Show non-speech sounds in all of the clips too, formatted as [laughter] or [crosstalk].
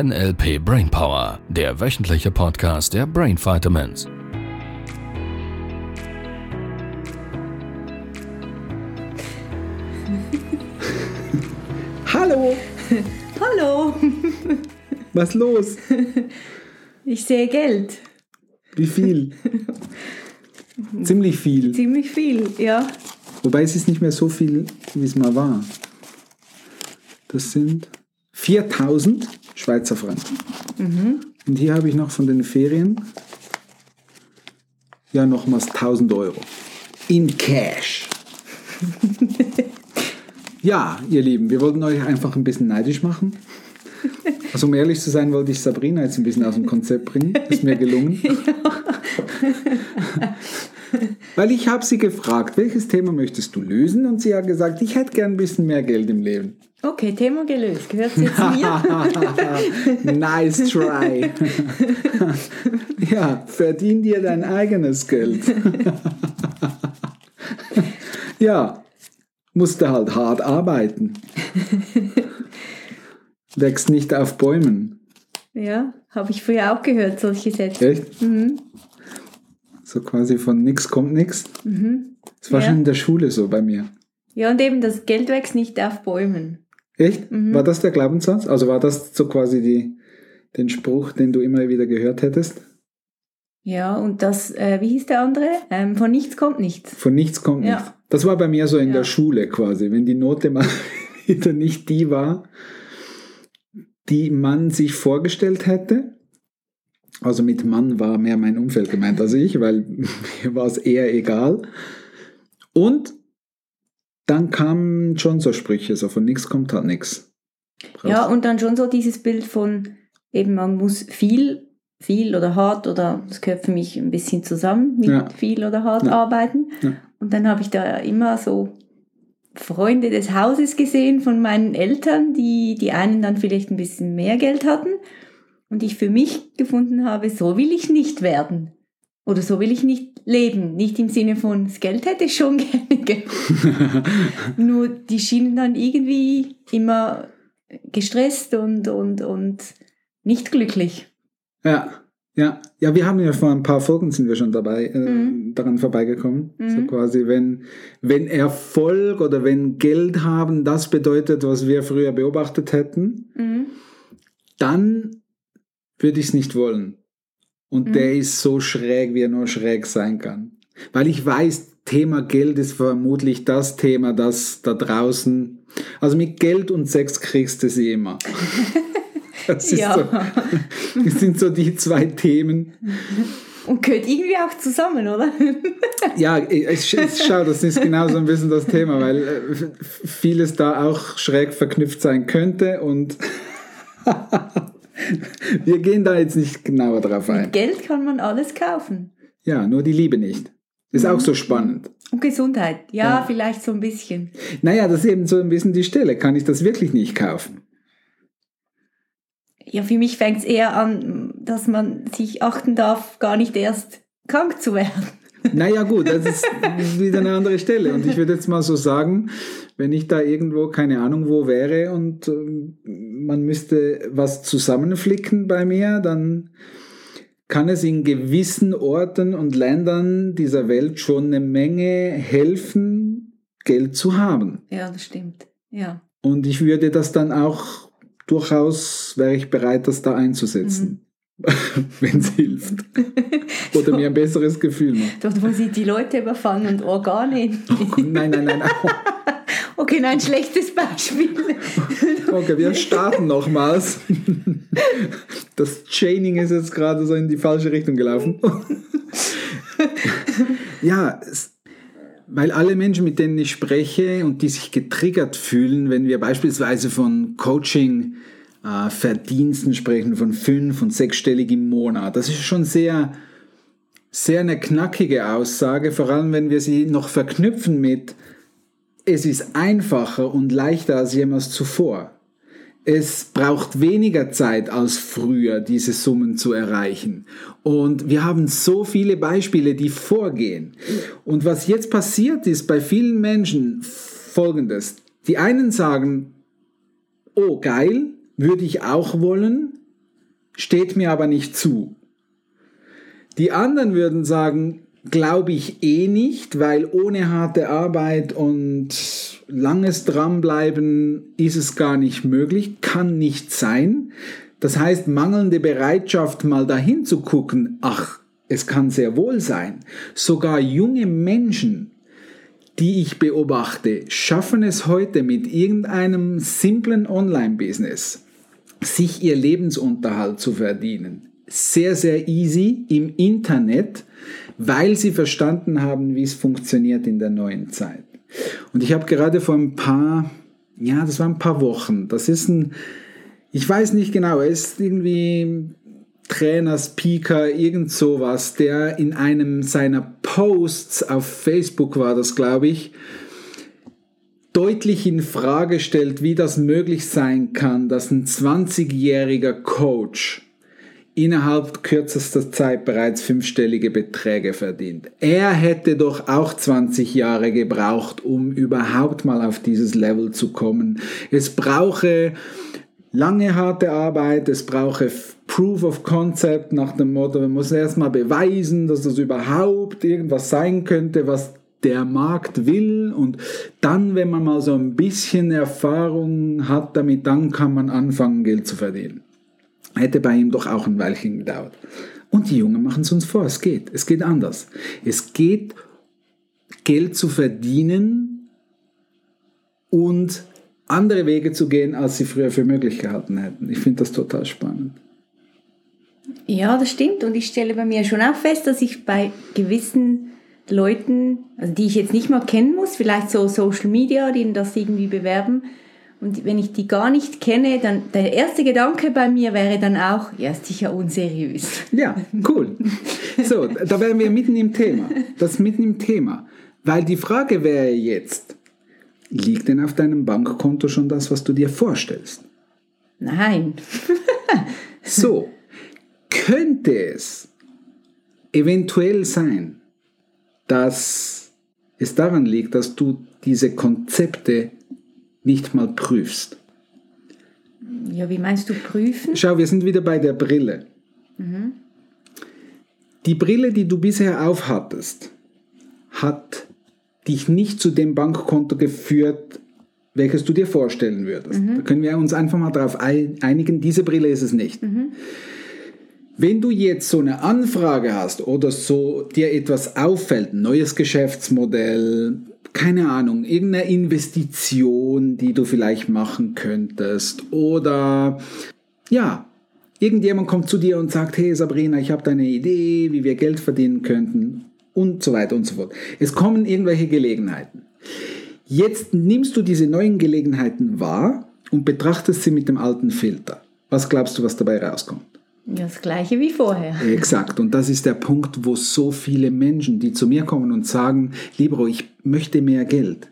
NLP Brainpower, der wöchentliche Podcast der Brain Vitamins. [laughs] Hallo, Hallo, was los? ich sehe Geld. Wie viel? Ziemlich viel. Ziemlich viel, ja. Wobei es ist nicht mehr so viel, wie es mal war. Das sind 4000 Schweizer Franken. Und hier habe ich noch von den Ferien ja nochmals 1000 Euro. In Cash. [laughs] ja, ihr Lieben, wir wollten euch einfach ein bisschen neidisch machen. Also um ehrlich zu sein, wollte ich Sabrina jetzt ein bisschen aus dem Konzept bringen. Ist mir gelungen. [laughs] [laughs] Weil ich habe sie gefragt, welches Thema möchtest du lösen? Und sie hat gesagt, ich hätte gern ein bisschen mehr Geld im Leben. Okay, Thema gelöst. Gehört jetzt mir? [laughs] nice try. [laughs] ja, verdien dir dein eigenes Geld. [laughs] ja, musste halt hart arbeiten. Wächst nicht auf Bäumen. ja, habe ich früher auch gehört, solche Sätze. Echt? So quasi von nix kommt nix. Das war Ja. schon in der Schule so bei mir. Ja, und eben, das Geld wächst nicht auf Bäumen. Echt? War das der Glaubenssatz? Also war das so quasi die, den Spruch, den du immer wieder gehört hättest? Ja, und das, äh, wie hieß der andere? Ähm, von nichts kommt nichts. Von nichts kommt Ja. nichts. Das war bei mir so in Ja. der Schule quasi, wenn die Note mal [laughs] wieder nicht die war, die man sich vorgestellt hätte. Also mit Mann war mehr mein Umfeld gemeint als ich, weil [laughs] mir war es eher egal. Und dann kamen schon so Sprüche, so von nichts kommt halt nichts. Ja, und dann schon so dieses Bild von, eben man muss viel, viel oder hart oder das gehört für mich ein bisschen zusammen mit Ja. viel oder hart Ja. arbeiten. Ja. Und dann habe ich da immer so Freunde des Hauses gesehen von meinen Eltern, die die einen dann vielleicht ein bisschen mehr Geld hatten und ich für mich gefunden habe, so will ich nicht werden. Oder so will ich nicht leben. Nicht im Sinne von, das Geld hätte ich schon [laughs] gerne gehabt. [laughs] Nur die schienen dann irgendwie immer gestresst und, und, und nicht glücklich. Ja, ja. Ja, wir haben ja vor ein paar Folgen sind wir schon dabei, äh, Mhm. daran vorbeigekommen. So Mhm. quasi, wenn, wenn Erfolg oder wenn Geld haben das bedeutet, was wir früher beobachtet hätten, Mhm. dann würde ich es nicht wollen. Und Mhm. der ist so schräg, wie er nur schräg sein kann. Weil ich weiß, Thema Geld ist vermutlich das Thema, das da draußen, also mit Geld und Sex kriegst du sie immer. [laughs] Das, Ja. so, das sind so die zwei Themen. Und gehört irgendwie auch zusammen, oder? [laughs] Ja, ich, ich schau, das ist genau so ein bisschen das Thema, weil äh, vieles da auch schräg verknüpft sein könnte und [laughs] [laughs] wir gehen da jetzt nicht genauer drauf ein. Mit Geld kann man alles kaufen. Ja, nur die Liebe nicht. Ist auch so spannend. Und Gesundheit. Ja, Ja. vielleicht so ein bisschen. Naja, das ist eben so ein bisschen die Stelle. Kann ich das wirklich nicht kaufen? Ja, für mich fängt es eher an, dass man sich achten darf, gar nicht erst krank zu werden. Naja, gut, das ist wieder eine andere Stelle. Und ich würde jetzt mal so sagen, wenn ich da irgendwo, keine Ahnung wo wäre und ähm, man müsste was zusammenflicken bei mir, dann kann es in gewissen Orten und Ländern dieser Welt schon eine Menge helfen, Geld zu haben. Ja, das stimmt. Ja. Und ich würde das dann auch durchaus, wäre ich bereit, das da einzusetzen, [laughs] wenn es hilft. Oder mir ein besseres Gefühl macht. Dort, wo sie die Leute überfallen und Organe. Nein, nein, nein. [laughs] Okay, nein, schlechtes Beispiel. Okay, wir starten nochmals. Das Chaining ist jetzt gerade so in die falsche Richtung gelaufen. Ja, es, weil alle Menschen, mit denen ich spreche und die sich getriggert fühlen, wenn wir beispielsweise von Coaching Verdiensten sprechen, von fünf- und sechsstellig im Monat, das ist schon sehr, sehr eine knackige Aussage, vor allem wenn wir sie noch verknüpfen mit, es ist einfacher und leichter als jemals zuvor. Es braucht weniger Zeit als früher, diese Summen zu erreichen. Und wir haben so viele Beispiele, die vorgehen. Und was jetzt passiert ist bei vielen Menschen folgendes. Die einen sagen, oh geil, würde ich auch wollen, steht mir aber nicht zu. Die anderen würden sagen, glaube ich eh nicht, weil ohne harte Arbeit und langes Dranbleiben ist es gar nicht möglich, kann nicht sein. Das heißt, mangelnde Bereitschaft, mal dahin zu gucken, ach, es kann sehr wohl sein. Sogar junge Menschen, die ich beobachte, schaffen es heute mit irgendeinem simplen Online-Business, sich ihr Lebensunterhalt zu verdienen. Sehr, sehr easy im Internet, weil sie verstanden haben, wie es funktioniert in der neuen Zeit. Und ich habe gerade vor ein paar, ja, das waren ein paar Wochen, das ist ein, ich weiß nicht genau, er ist irgendwie Trainer, Speaker, irgend sowas, der in einem seiner Posts auf Facebook war das, glaube ich, deutlich in Frage stellt, wie das möglich sein kann, dass ein 20-jähriger Coach innerhalb kürzester Zeit bereits fünfstellige Beträge verdient. Er hätte doch auch 20 Jahre gebraucht, um überhaupt mal auf dieses Level zu kommen. Es brauche lange harte Arbeit, es brauche Proof of Concept nach dem Motto, man muss erstmal beweisen, dass das überhaupt irgendwas sein könnte, was der Markt will und dann, wenn man mal so ein bisschen Erfahrung hat damit, dann kann man anfangen, Geld zu verdienen. Hätte bei ihm doch auch ein Weilchen gedauert. Und die Jungen machen es uns vor, es geht, es geht anders. Es geht, Geld zu verdienen und andere Wege zu gehen, als sie früher für möglich gehalten hätten. Ich finde das total spannend. Ja, das stimmt. Und ich stelle bei mir schon auch fest, dass ich bei gewissen Leuten, also die ich jetzt nicht mal kennen muss, vielleicht so Social Media, die das irgendwie bewerben, und wenn ich die gar nicht kenne, dann der erste Gedanke bei mir wäre dann auch, ja, ist sicher unseriös. Ja, cool. So, da wären wir mitten im Thema. Das ist mitten im Thema. Weil die Frage wäre jetzt, liegt denn auf deinem Bankkonto schon das, was du dir vorstellst? Nein. so, könnte es eventuell sein, dass es daran liegt, dass du diese Konzepte nicht mal prüfst. Ja, wie meinst du prüfen? Schau, wir sind wieder bei der Brille. Mhm. Die Brille, die du bisher aufhattest, hat dich nicht zu dem Bankkonto geführt, welches du dir vorstellen würdest. Mhm. Da können wir uns einfach mal darauf einigen, diese Brille ist es nicht. Mhm. Wenn du jetzt so eine Anfrage hast oder so dir etwas auffällt, neues Geschäftsmodell, keine Ahnung, irgendeine Investition, die du vielleicht machen könntest oder ja, irgendjemand kommt zu dir und sagt, hey Sabrina, ich habe da eine Idee, wie wir Geld verdienen könnten und so weiter und so fort. Es kommen irgendwelche Gelegenheiten. Jetzt nimmst du diese neuen Gelegenheiten wahr und betrachtest sie mit dem alten Filter. Was glaubst du, was dabei rauskommt? Das gleiche wie vorher. Exakt. Und das ist der Punkt, wo so viele Menschen, die zu mir kommen und sagen, Libro, ich möchte mehr Geld,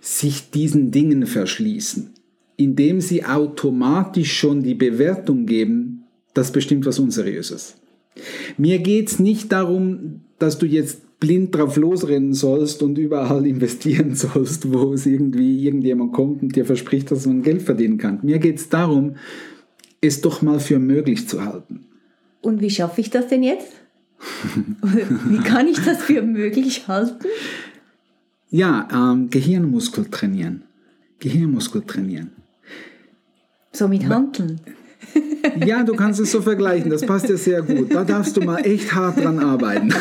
sich diesen Dingen verschließen, indem sie automatisch schon die Bewertung geben, das bestimmt was Unseriöses. Mir geht es nicht darum, dass du jetzt blind drauf losrennen sollst und überall [laughs] investieren sollst, wo es irgendwie irgendjemand kommt und dir verspricht, dass man Geld verdienen kann. Mir geht es darum, es doch mal für möglich zu halten. Und wie schaffe ich das denn jetzt? [laughs] wie kann ich das für möglich halten? Ja, ähm, Gehirnmuskel trainieren. Gehirnmuskel trainieren. So mit Handeln. [laughs] Ja, du kannst es so vergleichen, das passt ja sehr gut. Da darfst du mal echt hart dran arbeiten. [laughs]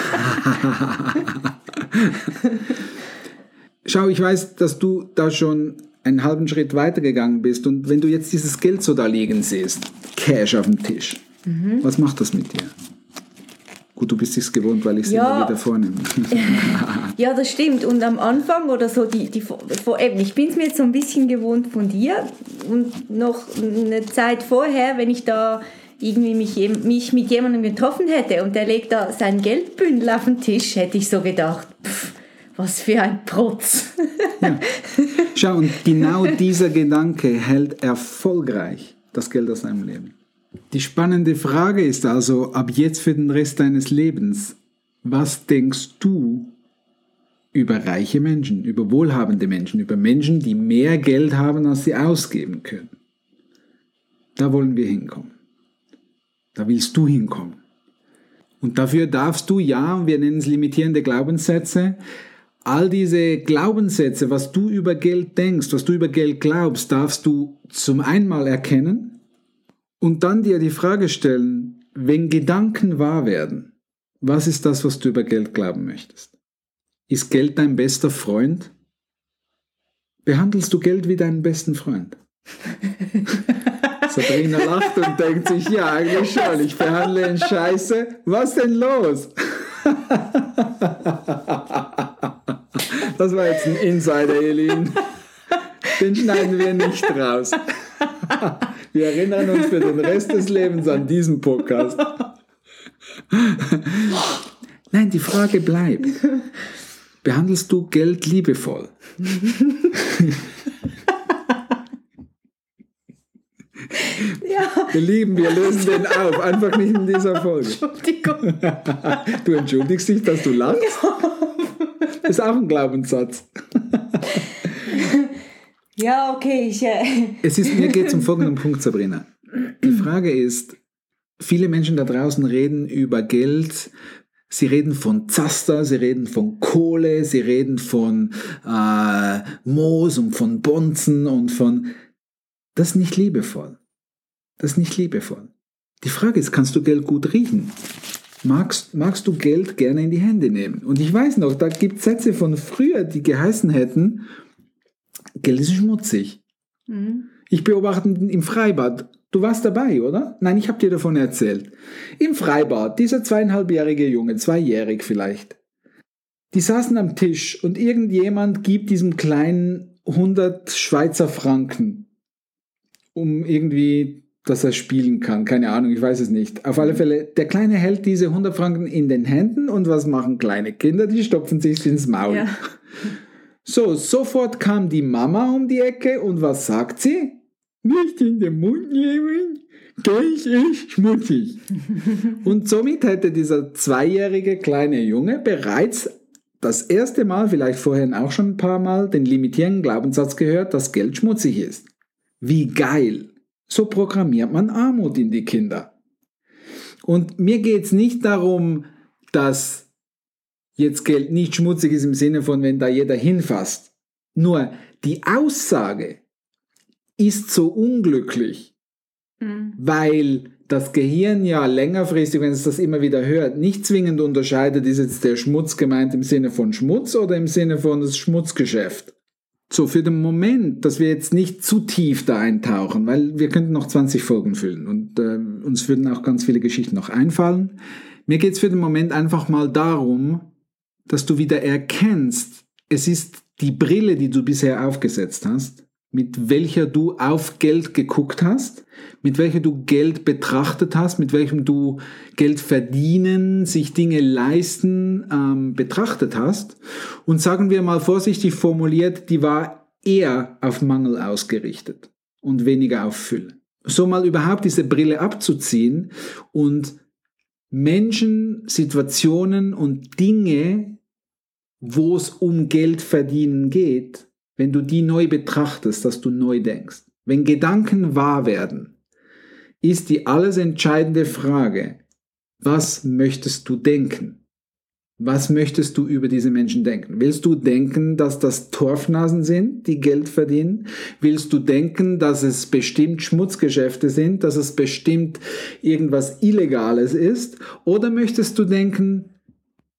Schau, ich weiß, dass du da schon einen halben Schritt weitergegangen bist und wenn du jetzt dieses Geld so da liegen siehst, Cash auf dem Tisch, mhm. was macht das mit dir? Gut, du bist es gewohnt, weil ich es ja. immer wieder vornehme. [laughs] ja, das stimmt. Und am Anfang oder so, die, die, eben, ich bin es mir jetzt so ein bisschen gewohnt von dir. Und noch eine Zeit vorher, wenn ich da irgendwie mich, mich mit jemandem getroffen hätte und der legt da sein Geldbündel auf den Tisch, hätte ich so gedacht, pff, was für ein Protz. ja. Schau, und genau dieser Gedanke hält erfolgreich das Geld aus deinem Leben. Die spannende Frage ist also, ab jetzt für den Rest deines Lebens, was denkst du über reiche Menschen, über wohlhabende Menschen, über Menschen, die mehr Geld haben, als sie ausgeben können? Da wollen wir hinkommen. Da willst du hinkommen. Und dafür darfst du ja, wir nennen es limitierende Glaubenssätze, all diese Glaubenssätze, was du über Geld denkst, was du über Geld glaubst, darfst du zum einmal erkennen und dann dir die Frage stellen, wenn Gedanken wahr werden, was ist das, was du über Geld glauben möchtest? Ist Geld dein bester Freund? Behandelst du Geld wie deinen besten Freund? [laughs] Sabrina lacht und denkt sich, ja, eigentlich schon, ich behandle ihn scheiße. Was denn los? [laughs] Das war jetzt ein Insider, Elin. Den schneiden wir nicht raus. Wir erinnern uns für den Rest des Lebens an diesen Podcast. Nein, die Frage bleibt. Behandelst du Geld liebevoll? Ja. Wir lieben, wir lösen den auf. Einfach nicht in dieser Folge. Entschuldigung. Du entschuldigst dich, dass du lachst? Das [laughs] ist auch ein Glaubenssatz. [laughs] Ja, okay, ich. Äh, [laughs] Es ist, mir geht zum folgenden Punkt, Sabrina. Die Frage ist, viele Menschen da draußen reden über Geld, sie reden von Zaster, sie reden von Kohle, sie reden von äh, Moos und von Bonzen und von... Das ist nicht liebevoll. Das ist nicht liebevoll. Die Frage ist, kannst du Geld gut riechen? Magst, magst du Geld gerne in die Hände nehmen? Und ich weiß noch, da gibt es Sätze von früher, die geheißen hätten, Geld ist schmutzig. hm. Ich beobachte im Freibad. Du warst dabei, oder? Nein, ich habe dir davon erzählt. Im Freibad, dieser zweieinhalbjährige Junge, zweijährig vielleicht. Die saßen am Tisch und irgendjemand gibt diesem kleinen 100 Schweizer Franken, um irgendwie, dass er spielen kann. Keine Ahnung, ich weiß es nicht. Auf alle Fälle, der Kleine hält diese 100 Franken in den Händen und was machen kleine Kinder? Die stopfen sich ins Maul. Ja. [laughs] So, sofort kam die Mama um die Ecke und was sagt sie? Nicht in den Mund nehmen, Geld ist schmutzig. und somit hätte dieser zweijährige kleine Junge bereits das erste Mal, vielleicht vorhin auch schon ein paar Mal, den limitierenden Glaubenssatz gehört, dass Geld schmutzig ist. Wie geil! So programmiert man Armut in die Kinder. Und mir geht es nicht darum, dass jetzt Geld nicht schmutzig ist im Sinne von, wenn da jeder hinfasst. Nur die Aussage ist so unglücklich, Hm. weil das Gehirn ja längerfristig, wenn es das immer wieder hört, nicht zwingend unterscheidet, ist jetzt der Schmutz gemeint im Sinne von Schmutz oder im Sinne von das Schmutzgeschäft. So, für den Moment, dass wir jetzt nicht zu tief da eintauchen, weil wir könnten noch 20 Folgen füllen und äh, uns würden auch ganz viele Geschichten noch einfallen. Mir geht es für den Moment einfach mal darum, dass du wieder erkennst, es ist die Brille, die du bisher aufgesetzt hast, mit welcher du auf Geld geguckt hast, mit welcher du Geld betrachtet hast, mit welchem du Geld verdienen, sich Dinge leisten ähm, betrachtet hast. Und sagen wir mal vorsichtig formuliert, die war eher auf Mangel ausgerichtet und weniger auf Fülle. So mal überhaupt diese Brille abzuziehen und Menschen, Situationen und Dinge, wo es um Geld verdienen geht, wenn du die neu betrachtest, dass du neu denkst. Wenn Gedanken wahr werden, ist die alles entscheidende Frage, was möchtest du denken? Was möchtest du über diese Menschen denken? Willst du denken, dass das Torfnasen sind, die Geld verdienen? Willst du denken, dass es bestimmt Schmutzgeschäfte sind, dass es bestimmt irgendwas Illegales ist? Oder möchtest du denken,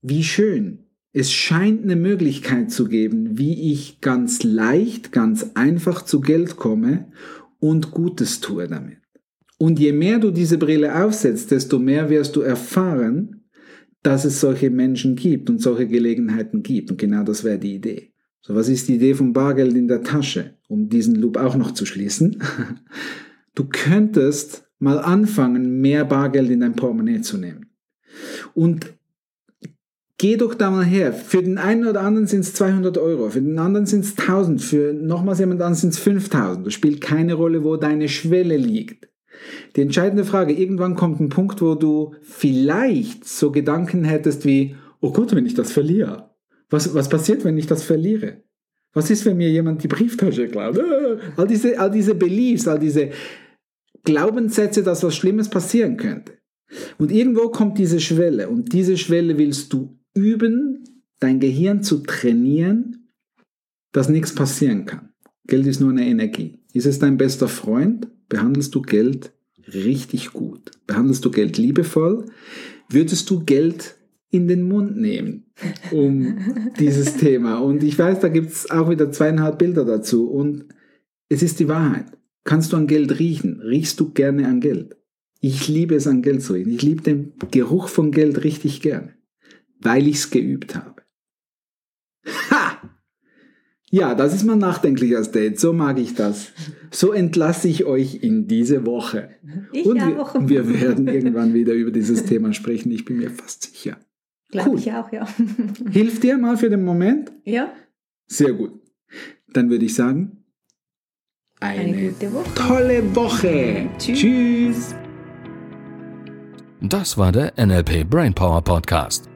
wie schön, es scheint eine Möglichkeit zu geben, wie ich ganz leicht, ganz einfach zu Geld komme und Gutes tue damit. Und je mehr du diese Brille aufsetzt, desto mehr wirst du erfahren, dass es solche Menschen gibt und solche Gelegenheiten gibt. Und genau das wäre die Idee. So, was ist die Idee vom Bargeld in der Tasche, um diesen Loop auch noch zu schließen? [laughs] Du könntest mal anfangen, mehr Bargeld in dein Portemonnaie zu nehmen. Und geh doch da mal her. Für den einen oder anderen sind es 200 Euro, für den anderen sind es 1000, für nochmals jemand anderen sind es 5000. Das spielt keine Rolle, wo deine Schwelle liegt. Die entscheidende Frage, irgendwann kommt ein Punkt, wo du vielleicht so Gedanken hättest wie, oh Gott, wenn ich das verliere. Was, was passiert, wenn ich das verliere? Was ist, wenn mir jemand die Brieftasche klaut? Äh, All diese, all diese Beliefs, all diese Glaubenssätze, dass was Schlimmes passieren könnte. Und irgendwo kommt diese Schwelle und diese Schwelle willst du üben, dein Gehirn zu trainieren, dass nichts passieren kann. Geld ist nur eine Energie. Ist es dein bester Freund? Behandelst du Geld richtig gut? Behandelst du Geld liebevoll? Würdest du Geld in den Mund nehmen um [laughs] dieses Thema? Und ich weiß, da gibt es auch wieder zweieinhalb Bilder dazu. Und es ist die Wahrheit. Kannst du an Geld riechen? Riechst du gerne an Geld? Ich liebe es, an Geld zu riechen. Ich liebe den Geruch von Geld richtig gerne, weil ich es geübt habe. Ha! Ja, das ist mein nachdenkliches Date. So mag ich das. So entlasse ich euch in diese Woche. Ich Und auch. wir, wir werden irgendwann wieder über dieses Thema sprechen. Ich bin mir fast sicher. Glaube cool. ich auch, ja. [laughs] Hilft dir mal für den Moment? ja, Sehr gut. Dann würde ich sagen, eine eine, gute Woche. tolle Woche. Tschüss. Tschüss. Das war der NLP Brainpower Podcast.